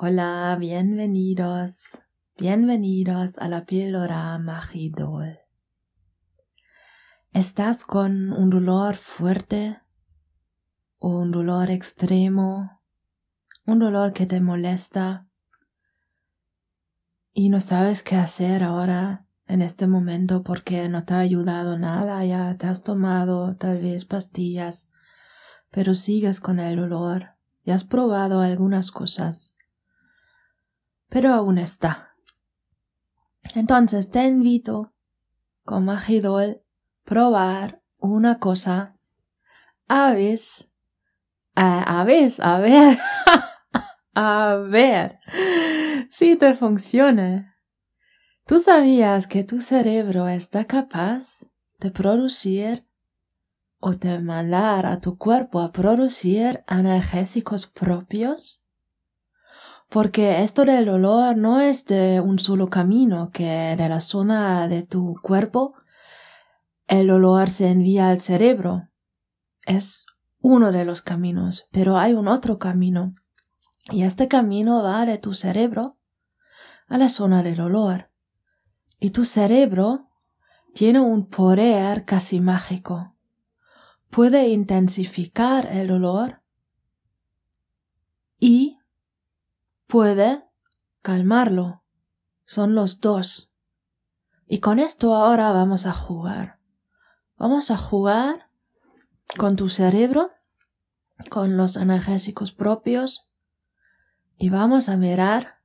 Hola, bienvenidos, bienvenidos a la píldora Magidol. ¿Estás con un dolor fuerte? ¿Un dolor extremo? ¿Un dolor que te molesta? ¿Y no sabes qué hacer ahora en este momento porque no te ha ayudado nada? Ya te has tomado tal vez pastillas, pero sigues con el dolor. Ya has probado algunas cosas pero aún está. Entonces te invito, con Magidol, probar una cosa. A veces, a, veces, a ver, a ver si te funciona. ¿Tú sabías que tu cerebro está capaz de producir o de mandar a tu cuerpo a producir analgésicos propios? Porque esto del olor no es de un solo camino, que de la zona de tu cuerpo el olor se envía al cerebro. Es uno de los caminos, pero hay un otro camino, y este camino va de tu cerebro a la zona del olor. Y tu cerebro tiene un poder casi mágico. Puede intensificar el olor y puede calmarlo. Son los dos. Y con esto ahora vamos a jugar. Vamos a jugar con tu cerebro, con los analgésicos propios, y vamos a mirar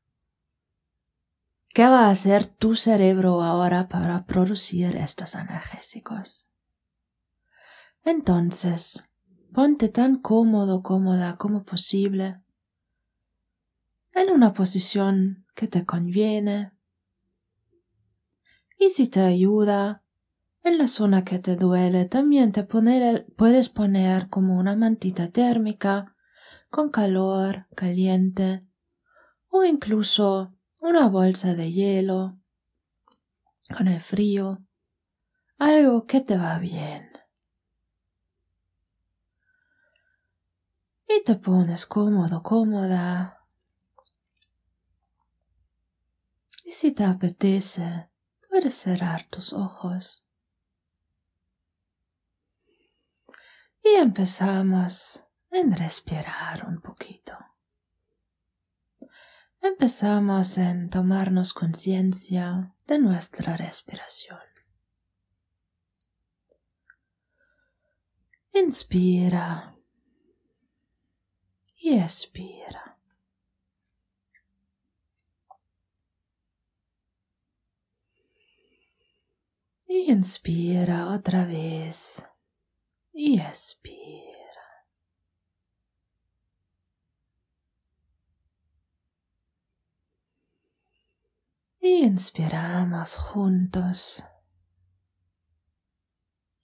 qué va a hacer tu cerebro ahora para producir estos analgésicos. Entonces, ponte tan cómodo, cómoda como posible en una posición que te conviene. Y si te ayuda, en la zona que te duele también te puedes poner como una mantita térmica con calor caliente o incluso una bolsa de hielo con el frío, algo que te va bien. Y te pones cómodo, cómoda si te apetece, puedes cerrar tus ojos. Y empezamos en respirar un poquito. Empezamos en tomarnos conciencia de nuestra respiración. Inspira y expira. Y inspira otra vez. Y expira. Inspiramos juntos.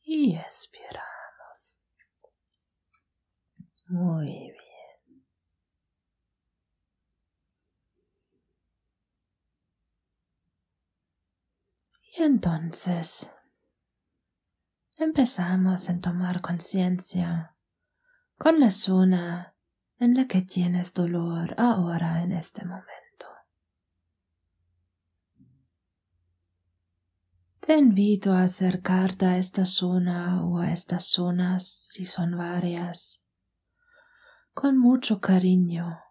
Y expiramos. Muy bien. Entonces empezamos a tomar conciencia con la zona en la que tienes dolor ahora en este momento. Te invito a acercarte a esta zona o a estas zonas, si son varias, con mucho cariño,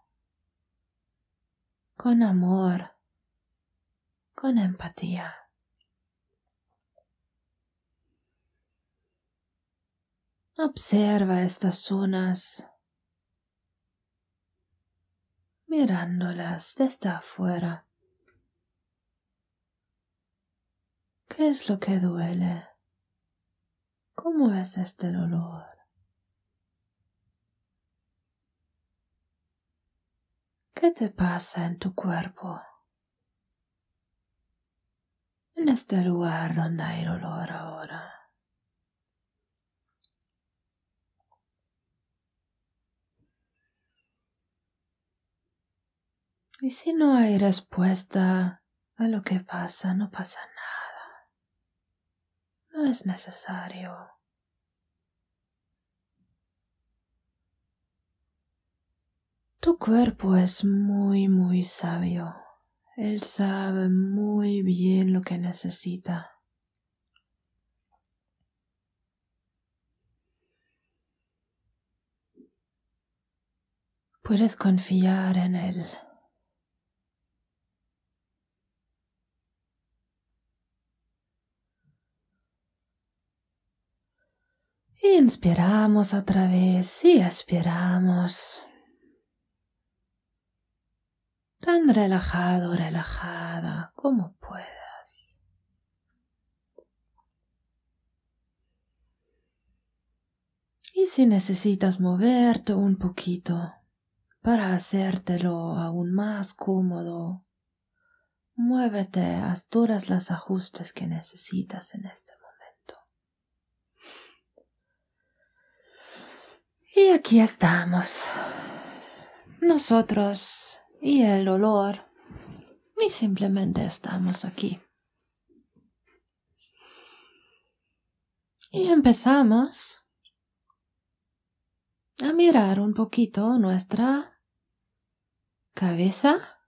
con amor, con empatía. Observa estas zonas mirándolas desde afuera. ¿Qué es lo que duele? ¿Cómo es este dolor? ¿Qué te pasa en tu cuerpo? En este lugar donde hay dolor ahora. Y si no hay respuesta a lo que pasa, no pasa nada. No es necesario. Tu cuerpo es muy, muy sabio. Él sabe muy bien lo que necesita. Puedes confiar en Él. Inspiramos otra vez y expiramos. Tan relajado, relajada como puedas. Y si necesitas moverte un poquito para hacértelo aún más cómodo, muévete, haz todas las ajustes que necesitas en este Y aquí estamos. Nosotros y el olor. Y simplemente estamos aquí. Y empezamos a mirar un poquito nuestra cabeza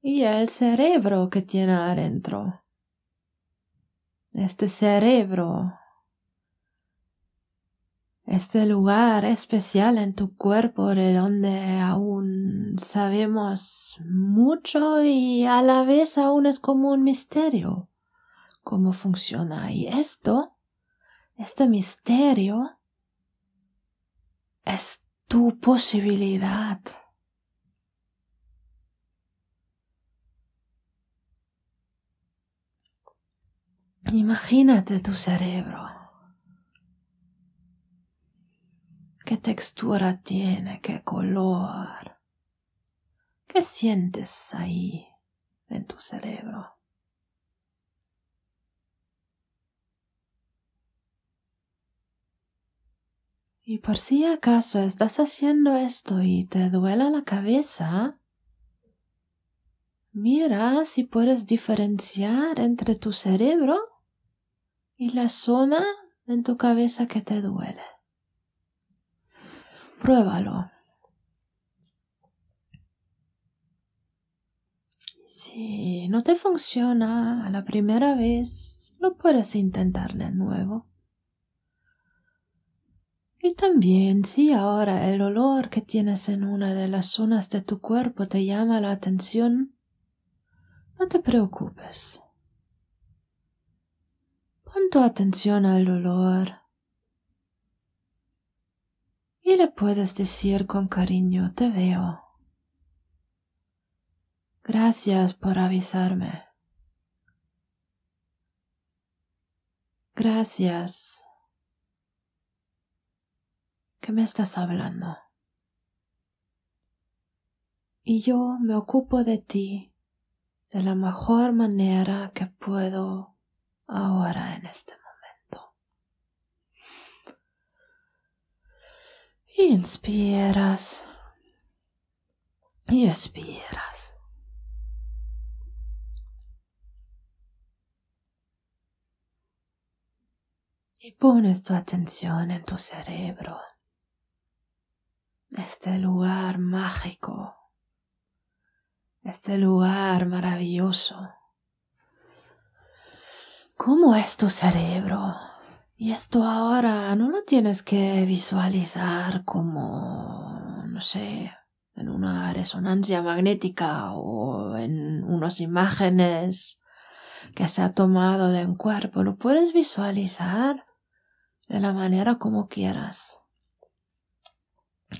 y el cerebro que tiene adentro. Este cerebro este lugar especial en tu cuerpo de donde aún sabemos mucho y a la vez aún es como un misterio cómo funciona. Y esto, este misterio, es tu posibilidad. Imagínate tu cerebro qué textura tiene, qué color, qué sientes ahí en tu cerebro. Y por si acaso estás haciendo esto y te duela la cabeza, mira si puedes diferenciar entre tu cerebro y la zona en tu cabeza que te duele. Pruébalo. Si no te funciona a la primera vez, lo puedes intentar de nuevo. Y también si ahora el olor que tienes en una de las zonas de tu cuerpo te llama la atención, no te preocupes. Pon tu atención al olor y le puedes decir con cariño, te veo. Gracias por avisarme. Gracias. ¿Qué me estás hablando? Y yo me ocupo de ti de la mejor manera que puedo ahora en este momento. Inspiras y expiras. Y pones tu atención en tu cerebro, este lugar mágico, este lugar maravilloso. ¿Cómo es tu cerebro? Y esto ahora no lo tienes que visualizar como, no sé, en una resonancia magnética o en unas imágenes que se ha tomado de un cuerpo. Lo puedes visualizar de la manera como quieras.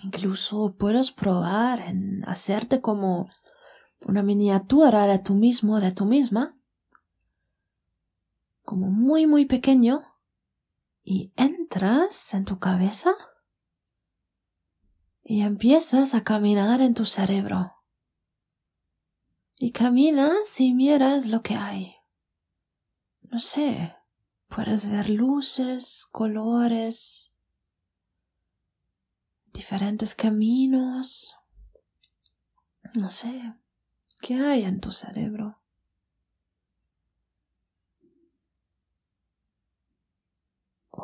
Incluso puedes probar en hacerte como una miniatura de tú mismo, de tú misma, como muy, muy pequeño y entras en tu cabeza y empiezas a caminar en tu cerebro. Y caminas y miras lo que hay. No sé, puedes ver luces, colores, diferentes caminos. No sé, ¿qué hay en tu cerebro?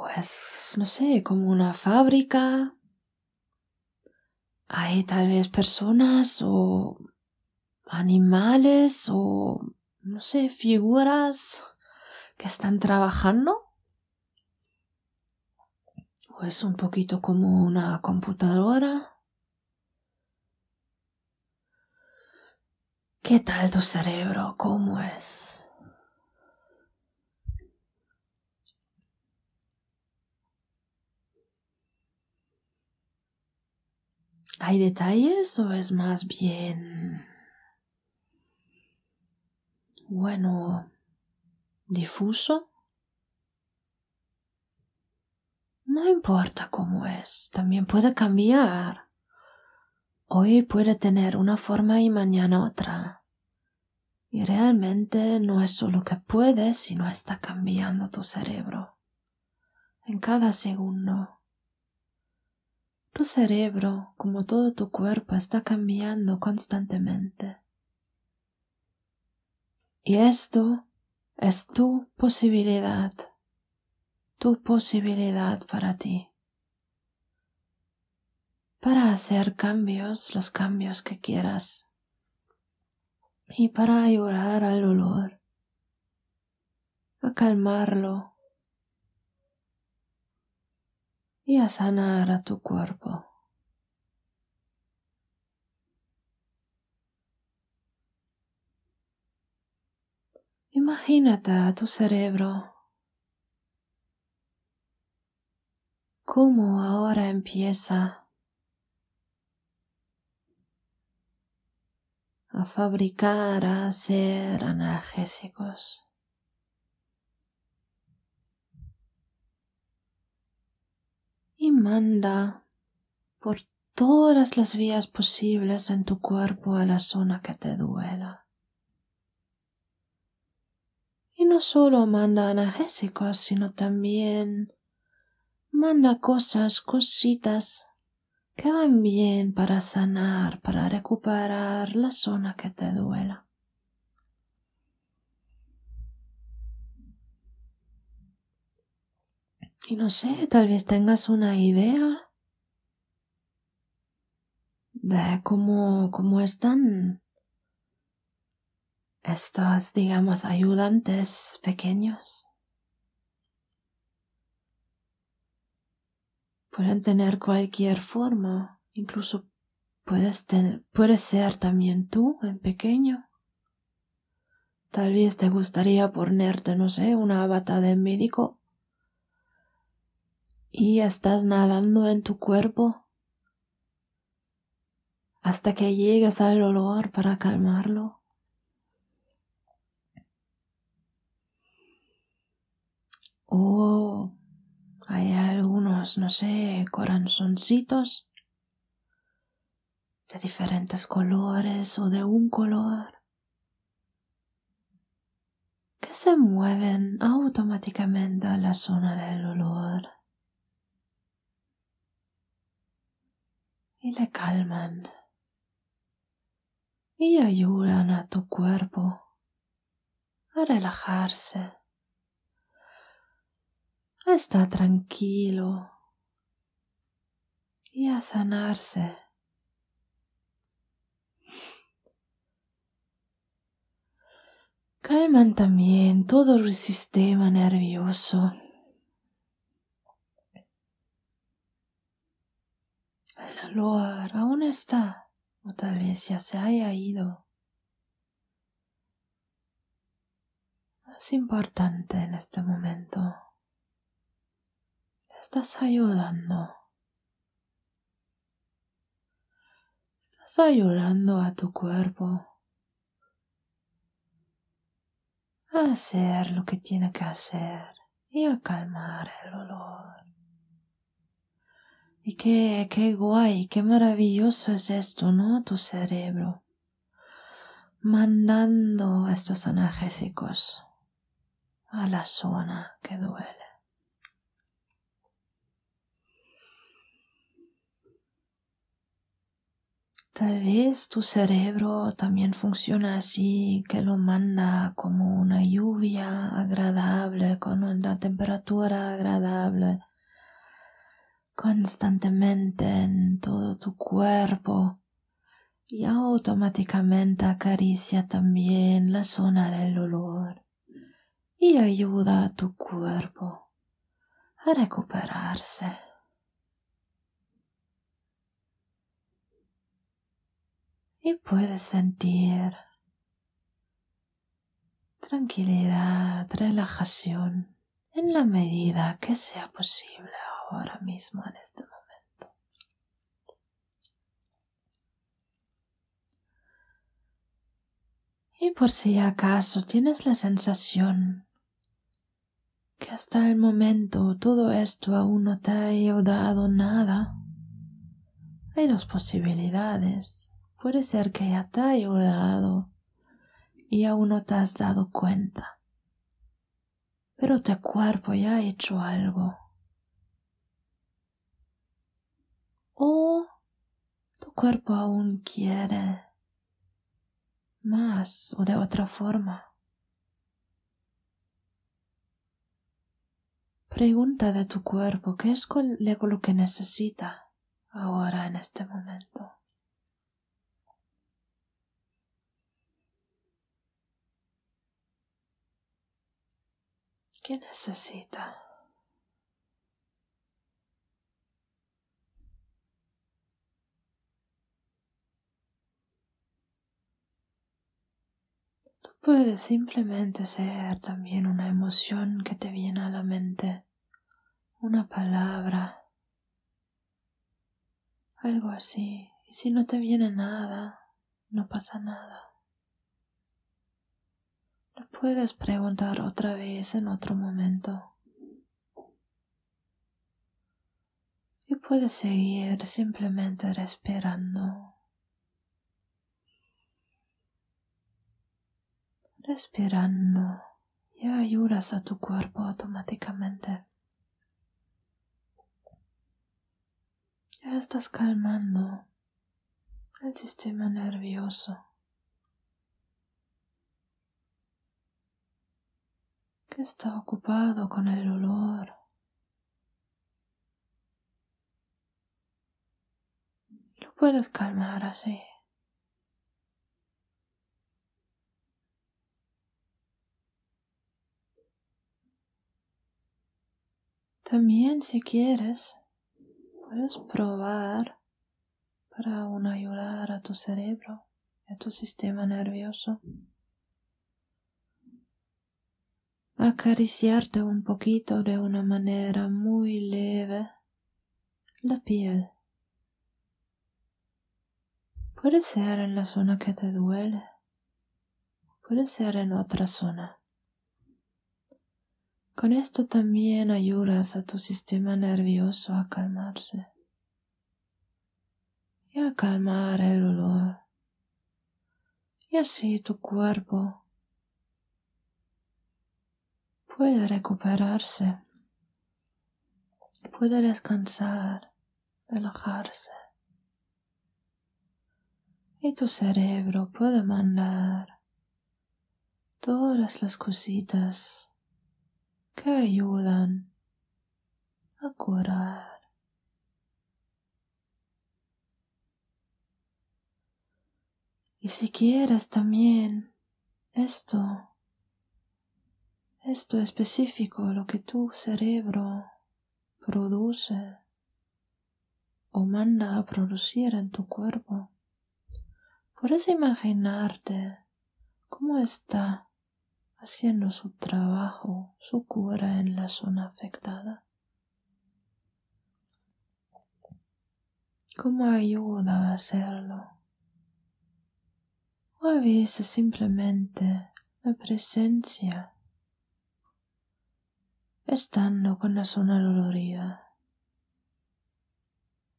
O es, no sé, como una fábrica. hay tal vez personas o animales o, no sé, figuras que están trabajando. O es un poquito como una computadora. ¿Qué tal tu cerebro? ¿Cómo es? ¿Hay detalles o es más bien, bueno, difuso? No importa cómo es, también puede cambiar. Hoy puede tener una forma y mañana otra. Y realmente no es solo que puede, sino está cambiando tu cerebro. En cada segundo. Tu cerebro, como todo tu cuerpo, está cambiando constantemente. Y esto es tu posibilidad, tu posibilidad para ti, para hacer cambios, los cambios que quieras, y para ayudar al dolor, a calmarlo, a sanar a tu cuerpo. Imagínate a tu cerebro cómo ahora empieza a fabricar, a hacer analgésicos. Y manda por todas las vías posibles en tu cuerpo a la zona que te duela. Y no solo manda analgésicos, sino también manda cosas, cositas que van bien para sanar, para recuperar la zona que te duela. Y no sé, tal vez tengas una idea de cómo, cómo están estos, digamos, ayudantes pequeños. Pueden tener cualquier forma, incluso puedes, puedes ser también tú en pequeño. Tal vez te gustaría ponerte, no sé, una bata de médico y estás nadando en tu cuerpo hasta que llegas al olor para calmarlo. O hay algunos, no sé, corazoncitos de diferentes colores o de un color que se mueven automáticamente a la zona del olor. Y le calman y ayudan a tu cuerpo a relajarse, a estar tranquilo y a sanarse. Calman también todo el sistema nervioso Aún está, o tal vez ya se haya ido. Es importante en este momento. Estás ayudando. Estás ayudando a tu cuerpo a hacer lo que tiene que hacer y a calmar el olor. Y qué, qué guay, qué maravilloso es esto, ¿no? Tu cerebro. Mandando estos analgésicos a la zona que duele. Tal vez tu cerebro también funciona así, que lo manda como una lluvia agradable, con una temperatura agradable constantemente en todo tu cuerpo y automáticamente acaricia también la zona del dolor y ayuda a tu cuerpo a recuperarse. Y puedes sentir tranquilidad, relajación en la medida que sea posible ahora mismo en este momento. Y por si acaso tienes la sensación que hasta el momento todo esto aún no te ha ayudado nada, hay dos posibilidades. Puede ser que ya te ha ayudado y aún no te has dado cuenta, pero tu cuerpo ya ha hecho algo. O tu cuerpo aún quiere más o de otra forma. Pregunta de tu cuerpo qué es lo que necesita ahora en este momento. ¿Qué necesita? Puede simplemente ser también una emoción que te viene a la mente, una palabra, algo así. Y si no te viene nada, no pasa nada. Lo puedes preguntar otra vez en otro momento. Y puedes seguir simplemente respirando. Respirando y ayudas a tu cuerpo automáticamente. Ya estás calmando el sistema nervioso que está ocupado con el dolor. Lo puedes calmar así. También si quieres, puedes probar para aún ayudar a tu cerebro y a tu sistema nervioso. Acariciarte un poquito de una manera muy leve la piel. Puede ser en la zona que te duele, puede ser en otra zona. Con esto también ayudas a tu sistema nervioso a calmarse y a calmar el dolor. Y así tu cuerpo puede recuperarse, puede descansar, relajarse. Y tu cerebro puede mandar todas las cositas que ayudan a curar. Y si quieres también esto, esto específico, lo que tu cerebro produce o manda a producir en tu cuerpo, puedes imaginarte cómo está haciendo su trabajo, su cura en la zona afectada. ¿Cómo ayuda a hacerlo? O a simplemente la presencia, estando con la zona dolorida.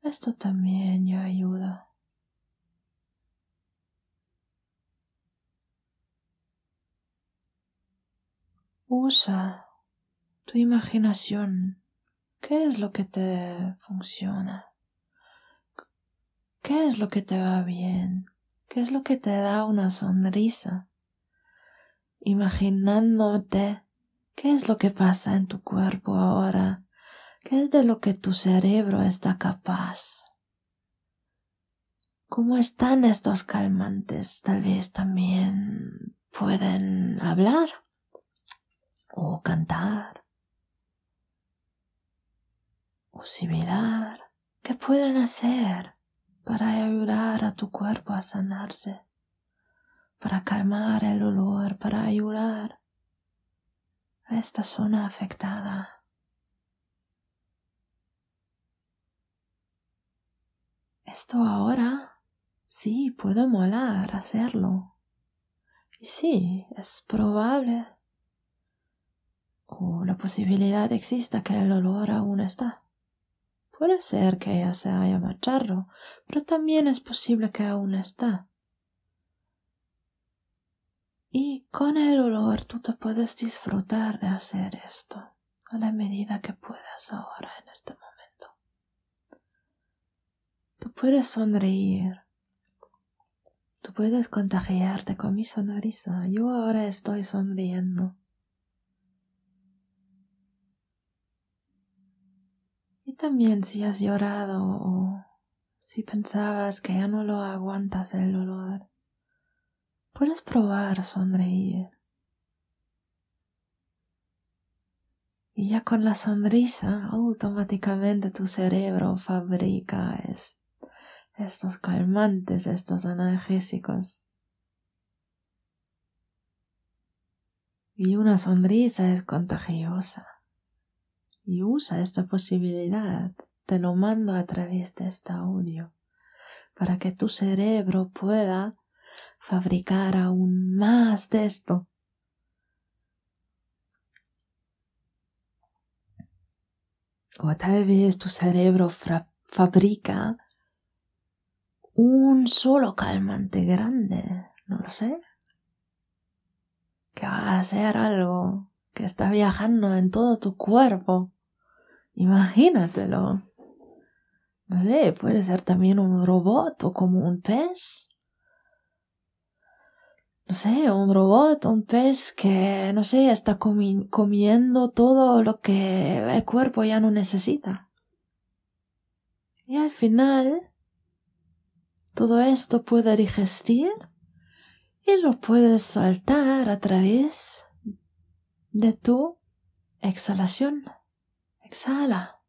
Esto también ya ayuda. Usa tu imaginación. ¿Qué es lo que te funciona? ¿Qué es lo que te va bien? ¿Qué es lo que te da una sonrisa? Imaginándote qué es lo que pasa en tu cuerpo ahora ¿Qué es de lo que tu cerebro está capaz? ¿Cómo están estos calmantes? Tal vez también pueden hablar o cantar o similar. ¿Qué pueden hacer para ayudar a tu cuerpo a sanarse? Para calmar el olor, para ayudar a esta zona afectada. Esto ahora sí puede molar hacerlo. Y sí, es probable. La posibilidad exista que el olor aún está. Puede ser que ella se haya marchado, pero también es posible que aún está. Y con el olor tú te puedes disfrutar de hacer esto a la medida que puedas ahora en este momento. Tú puedes sonreír. Tú puedes contagiarte con mi sonrisa. Yo ahora estoy sonriendo. También si has llorado o si pensabas que ya no lo aguantas el dolor, puedes probar sonreír. Y ya con la sonrisa, automáticamente tu cerebro fabrica esto estos calmantes, estos analgésicos. Y una sonrisa es contagiosa. Y usa esta posibilidad. Te lo mando a través de este audio para que tu cerebro pueda fabricar aún más de esto. O tal vez tu cerebro fabrica un solo calmante grande, no lo sé, que va a ser algo que está viajando en todo tu cuerpo. Imagínatelo. No sé, puede ser también un robot o como un pez. No sé, un robot, un pez que, no sé, está comiendo todo lo que el cuerpo ya no necesita. Y al final todo esto puede digestir y lo puedes soltar a través de tu exhalación. Exhala.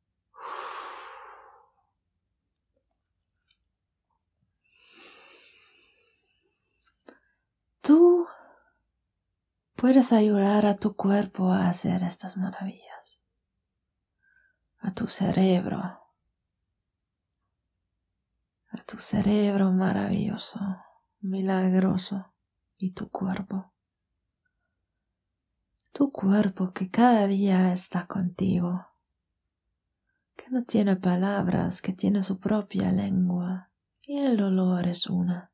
Tú puedes ayudar a tu cuerpo a hacer estas maravillas, a tu cerebro, a tu cerebro maravilloso, milagroso y tu cuerpo. Tu cuerpo que cada día está contigo, que no tiene palabras, que tiene su propia lengua, y el dolor es una.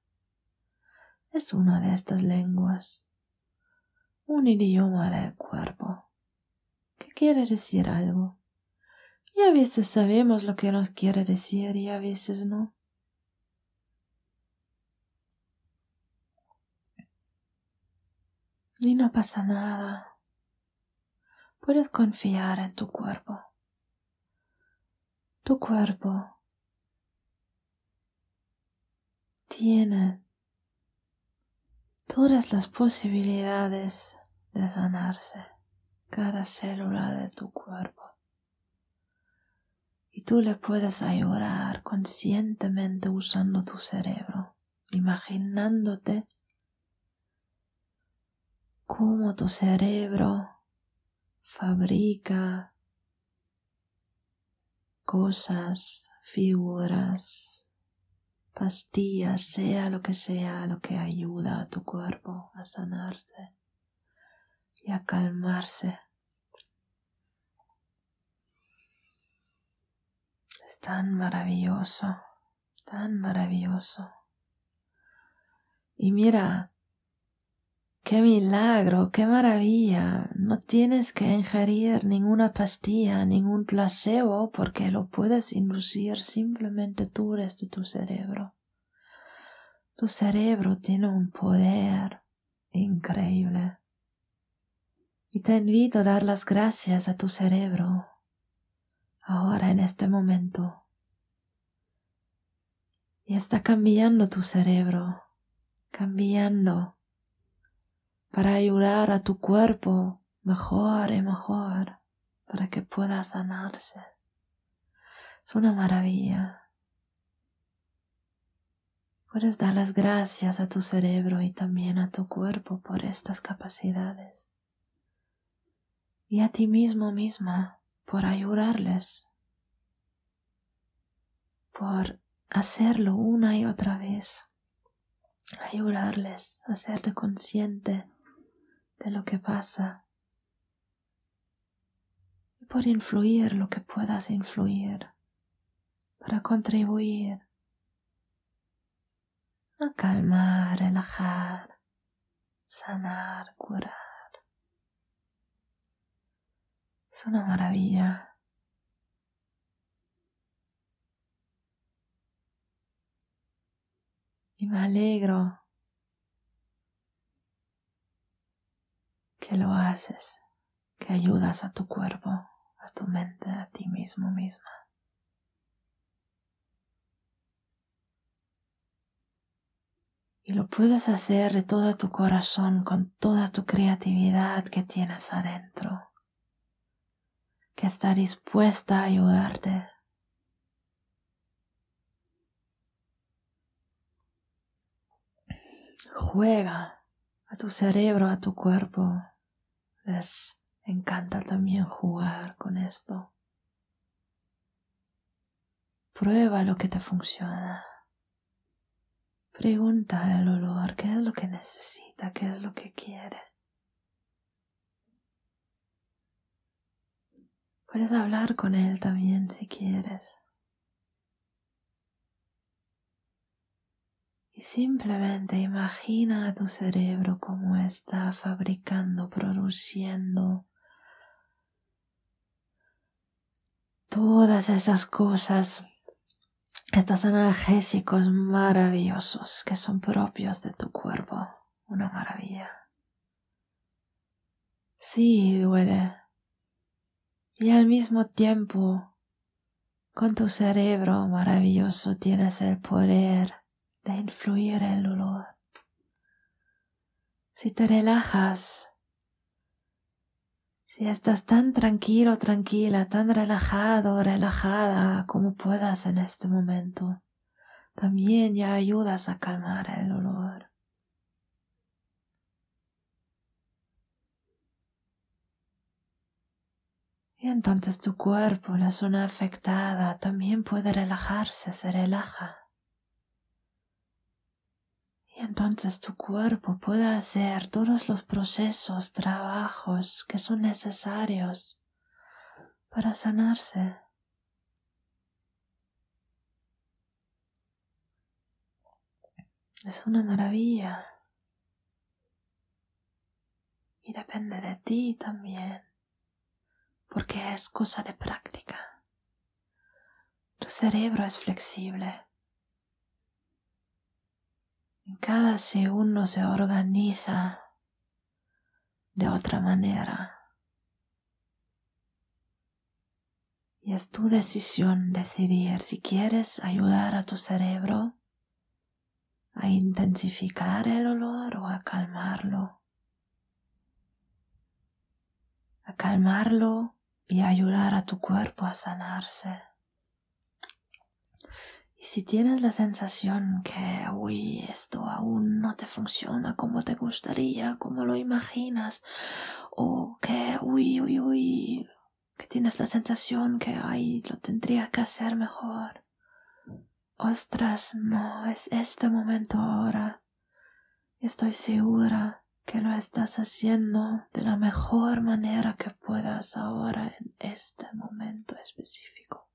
Es una de estas lenguas, un idioma del cuerpo, que quiere decir algo. Y a veces sabemos lo que nos quiere decir y a veces no. Y no pasa nada. Puedes confiar en tu cuerpo. Tu cuerpo tiene todas las posibilidades de sanarse, cada célula de tu cuerpo. Y tú le puedes ayudar conscientemente usando tu cerebro, imaginándote cómo tu cerebro fabrica cosas, figuras, pastillas, sea lo que sea lo que ayuda a tu cuerpo a sanarse y a calmarse. Es tan maravilloso, tan maravilloso. Y mira, Qué milagro, qué maravilla. No tienes que ingerir ninguna pastilla, ningún placebo, porque lo puedes inducir simplemente tú desde tu cerebro. Tu cerebro tiene un poder increíble. Y te invito a dar las gracias a tu cerebro, ahora en este momento. Y está cambiando tu cerebro, cambiando para ayudar a tu cuerpo mejor y mejor, para que pueda sanarse. Es una maravilla. Puedes dar las gracias a tu cerebro y también a tu cuerpo por estas capacidades. Y a ti mismo misma por ayudarles. Por hacerlo una y otra vez. Ayudarles a hacerte consciente de lo que pasa. Y por influir lo que puedas influir. Para contribuir a calmar, relajar, sanar, curar. Es una maravilla. Y me alegro que lo haces, que ayudas a tu cuerpo, a tu mente, a ti mismo misma. Y lo puedes hacer de todo tu corazón, con toda tu creatividad que tienes adentro, que está dispuesta a ayudarte. Juega a tu cerebro, a tu cuerpo. Les encanta también jugar con esto. Prueba lo que te funciona. Pregunta al olor qué es lo que necesita, qué es lo que quiere. Puedes hablar con él también si quieres. Simplemente imagina a tu cerebro cómo está fabricando, produciendo todas esas cosas estos analgésicos maravillosos que son propios de tu cuerpo. Una maravilla. Sí, duele. Y al mismo tiempo, con tu cerebro maravilloso tienes el poder de influir el dolor. Si te relajas, si estás tan tranquilo, tranquila, tan relajado, relajada como puedas en este momento, también ya ayudas a calmar el dolor. Y entonces tu cuerpo, la zona afectada, también puede relajarse, se relaja entonces tu cuerpo puede hacer todos los procesos, trabajos que son necesarios para sanarse. Es una maravilla. Y depende de ti también, porque es cosa de práctica. Tu cerebro es flexible cada segundo se organiza de otra manera. Y es tu decisión decidir si quieres ayudar a tu cerebro a intensificar el olor o a calmarlo. A calmarlo y ayudar a tu cuerpo a sanarse. Y si tienes la sensación que, uy, esto aún no te funciona como te gustaría, como lo imaginas, o que, uy, uy, uy, que tienes la sensación que, ay, lo tendría que hacer mejor. Ostras, no, es este momento ahora. Estoy segura que lo estás haciendo de la mejor manera que puedas ahora en este momento específico.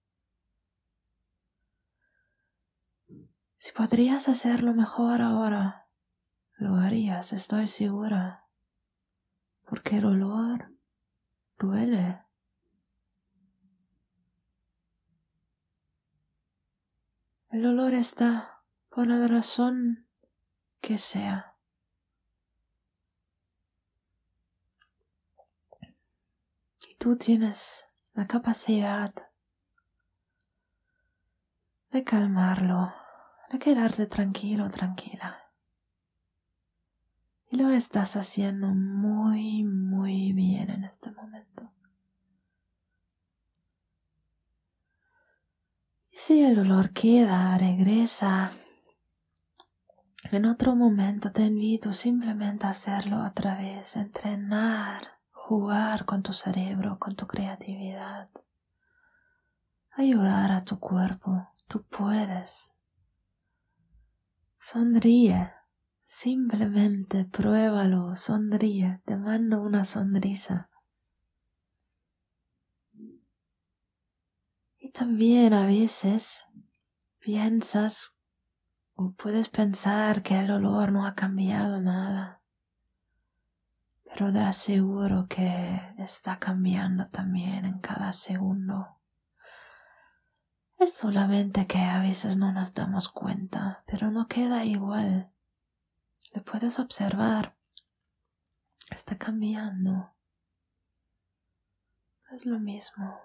Si podrías hacerlo mejor ahora, lo harías, estoy segura. Porque el olor duele. El olor está por la razón que sea. Y tú tienes la capacidad de calmarlo, quedarte tranquilo, tranquila. Y lo estás haciendo muy, muy bien en este momento. Y si el dolor queda, regresa. En otro momento te invito simplemente a hacerlo otra vez, entrenar, jugar con tu cerebro, con tu creatividad, ayudar a tu cuerpo. Tú puedes. Sonríe. Simplemente pruébalo, sonríe, te mando una sonrisa. Y también a veces piensas o puedes pensar que el olor no ha cambiado nada, pero te aseguro que está cambiando también en cada segundo. Es solamente que a veces no nos damos cuenta, pero no queda igual. Le puedes observar. Está cambiando. Es lo mismo.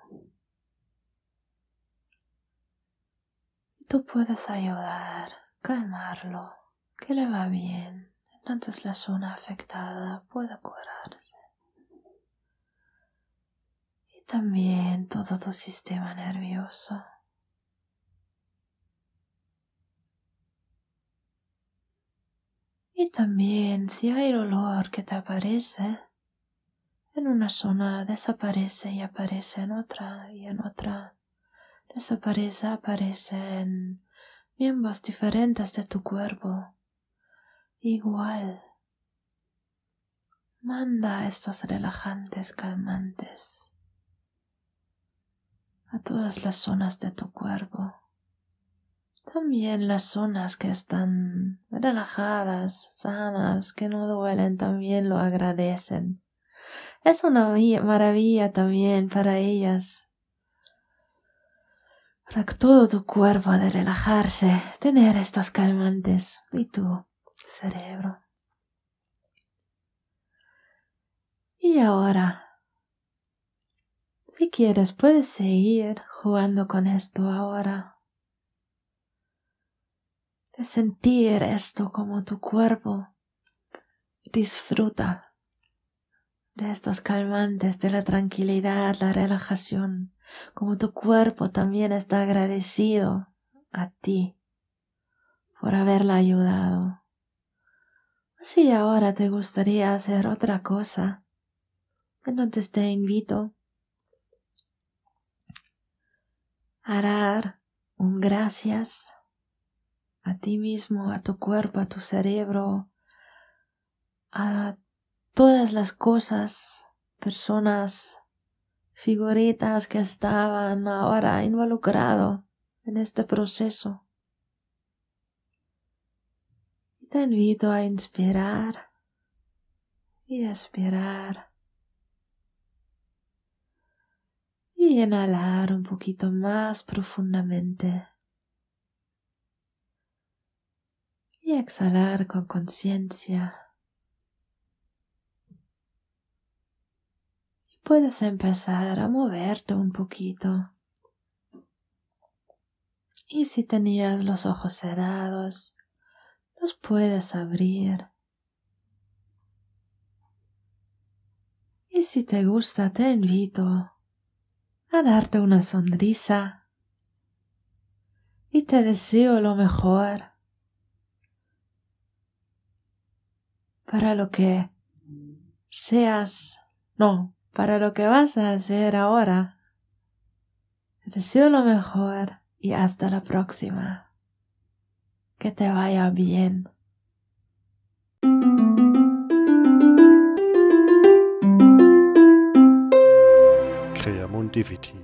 Tú puedes ayudar, calmarlo, que le va bien. Entonces la zona afectada puede curarse. Y también todo tu sistema nervioso. Y también si hay olor que te aparece en una zona, desaparece y aparece en otra y en otra. Desaparece, aparece en miembros diferentes de tu cuerpo. Igual. Manda estos relajantes calmantes a todas las zonas de tu cuerpo. También las zonas que están relajadas, sanas, que no duelen, también lo agradecen. Es una maravilla también para ellas. Para todo tu cuerpo de relajarse, tener estos calmantes y tu cerebro. Y ahora, si quieres, puedes seguir jugando con esto ahora sentir esto como tu cuerpo disfruta de estos calmantes, de la tranquilidad, la relajación, como tu cuerpo también está agradecido a ti por haberla ayudado. Si ahora te gustaría hacer otra cosa, entonces te invito a dar un gracias a ti mismo, a tu cuerpo, a tu cerebro, a todas las cosas, personas, figuritas que estaban ahora involucrados en este proceso. Te invito a inspirar y expirar. Y inhalar un poquito más profundamente. Y exhalar con conciencia. Y puedes empezar a moverte un poquito. Y si tenías los ojos cerrados, los puedes abrir. Y si te gusta, te invito a darte una sonrisa y te deseo lo mejor. Para lo que seas, no, para lo que vas a hacer ahora. Te deseo lo mejor y hasta la próxima. Que te vaya bien. Creamundivici